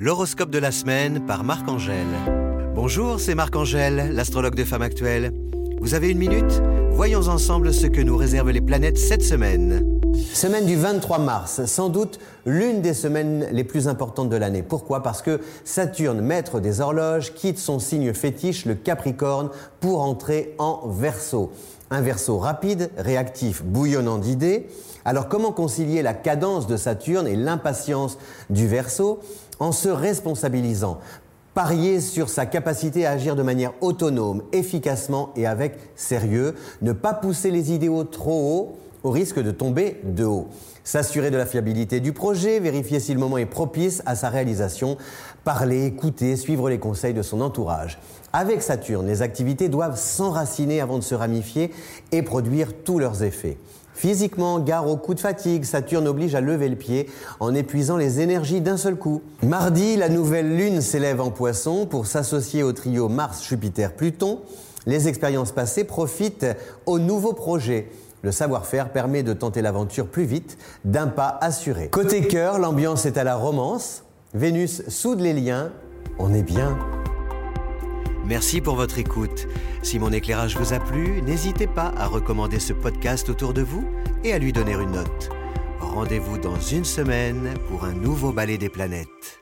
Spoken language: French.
L'horoscope de la semaine par Marc-Angèle. Bonjour, c'est Marc-Angèle, l'astrologue de Femme Actuelle. Vous avez une minute? Voyons ensemble ce que nous réservent les planètes cette semaine. Semaine du 23 mars, sans doute l'une des semaines les plus importantes de l'année. Pourquoi? Parce que Saturne, maître des horloges, quitte son signe fétiche, le Capricorne, pour entrer en Verseau. Un Verseau rapide, réactif, bouillonnant d'idées. Alors comment concilier la cadence de Saturne et l'impatience du Verseau? En se responsabilisant. Parier sur sa capacité à agir de manière autonome, efficacement et avec sérieux. Ne pas pousser les idéaux trop haut au risque de tomber de haut. S'assurer de la fiabilité du projet, vérifier si le moment est propice à sa réalisation, parler, écouter, suivre les conseils de son entourage. Avec Saturne, les activités doivent s'enraciner avant de se ramifier et produire tous leurs effets. Physiquement, gare au coup de fatigue, Saturne oblige à lever le pied en épuisant les énergies d'un seul coup. Mardi, la nouvelle lune s'élève en poisson pour s'associer au trio Mars-Jupiter-Pluton. Les expériences passées profitent aux nouveaux projets. Le savoir-faire permet de tenter l'aventure plus vite, d'un pas assuré. Côté cœur, l'ambiance est à la romance. Vénus soude les liens. On est bien. Merci pour votre écoute. Si mon éclairage vous a plu, n'hésitez pas à recommander ce podcast autour de vous et à lui donner une note. Rendez-vous dans une semaine pour un nouveau ballet des planètes.